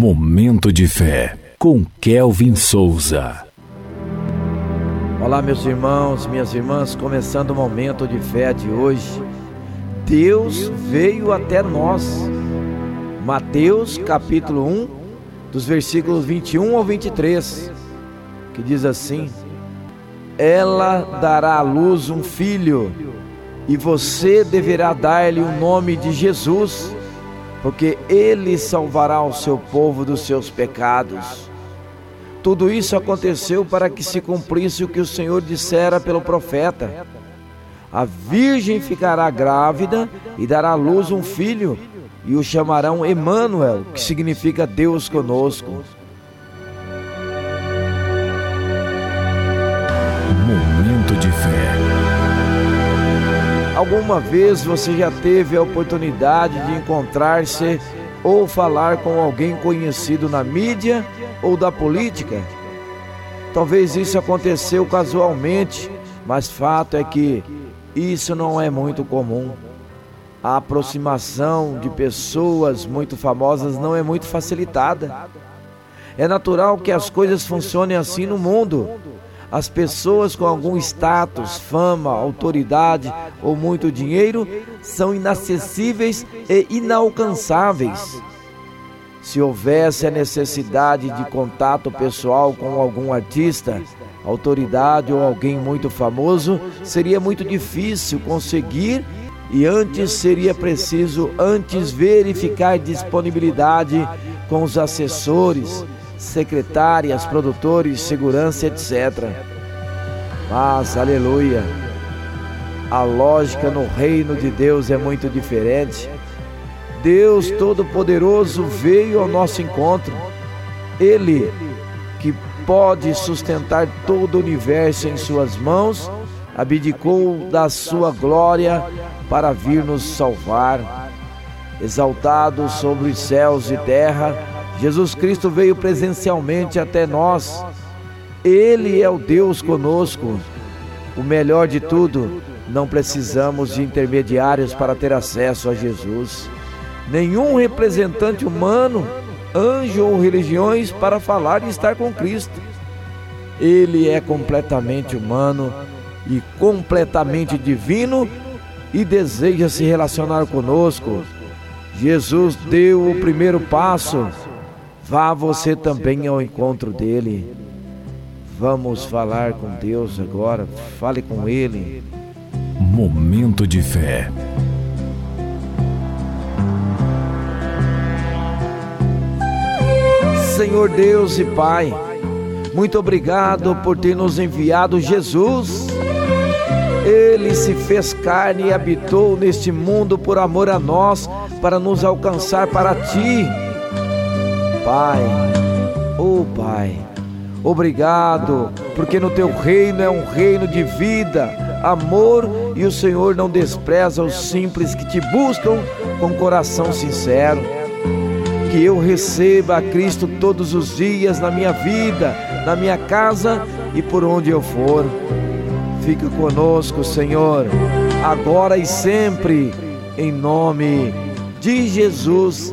Momento de fé com Kelvin Souza. Olá, meus irmãos, minhas irmãs, começando o momento de fé de hoje. Deus veio até nós. Mateus capítulo 1, dos versículos 21 ao 23, que diz assim: Ela dará à luz um filho, e você deverá dar-lhe o nome de Jesus porque ele salvará o seu povo dos seus pecados. Tudo isso aconteceu para que se cumprisse o que o Senhor dissera pelo profeta. A virgem ficará grávida e dará à luz um filho, e o chamarão Emanuel, que significa Deus conosco. Alguma vez você já teve a oportunidade de encontrar-se ou falar com alguém conhecido na mídia ou da política? Talvez isso aconteceu casualmente, mas fato é que isso não é muito comum. A aproximação de pessoas muito famosas não é muito facilitada. É natural que as coisas funcionem assim no mundo as pessoas com algum status, fama, autoridade ou muito dinheiro são inacessíveis e inalcançáveis. Se houvesse a necessidade de contato pessoal com algum artista, autoridade ou alguém muito famoso, seria muito difícil conseguir e antes seria preciso antes verificar disponibilidade com os assessores secretárias, produtores, segurança, etc. Mas, aleluia, a lógica no reino de Deus é muito diferente. Deus Todo-Poderoso veio ao nosso encontro. Ele, que pode sustentar todo o universo em Suas mãos, abdicou da Sua glória para vir nos salvar. Exaltado sobre os céus e terra, Jesus Cristo veio presencialmente até nós. Ele é o Deus conosco. O melhor de tudo, não precisamos de intermediários para ter acesso a Jesus. Nenhum representante humano, anjo ou religiões para falar e estar com Cristo. Ele é completamente humano e completamente divino e deseja se relacionar conosco. Jesus deu o primeiro passo Vá você também ao encontro dele. Vamos falar com Deus agora. Fale com ele. Momento de fé. Senhor Deus e Pai, muito obrigado por ter nos enviado Jesus. Ele se fez carne e habitou neste mundo por amor a nós, para nos alcançar para ti. Pai, oh Pai, obrigado, porque no teu reino é um reino de vida, amor e o Senhor não despreza os simples que te buscam com coração sincero. Que eu receba a Cristo todos os dias na minha vida, na minha casa e por onde eu for. Fique conosco, Senhor, agora e sempre, em nome de Jesus,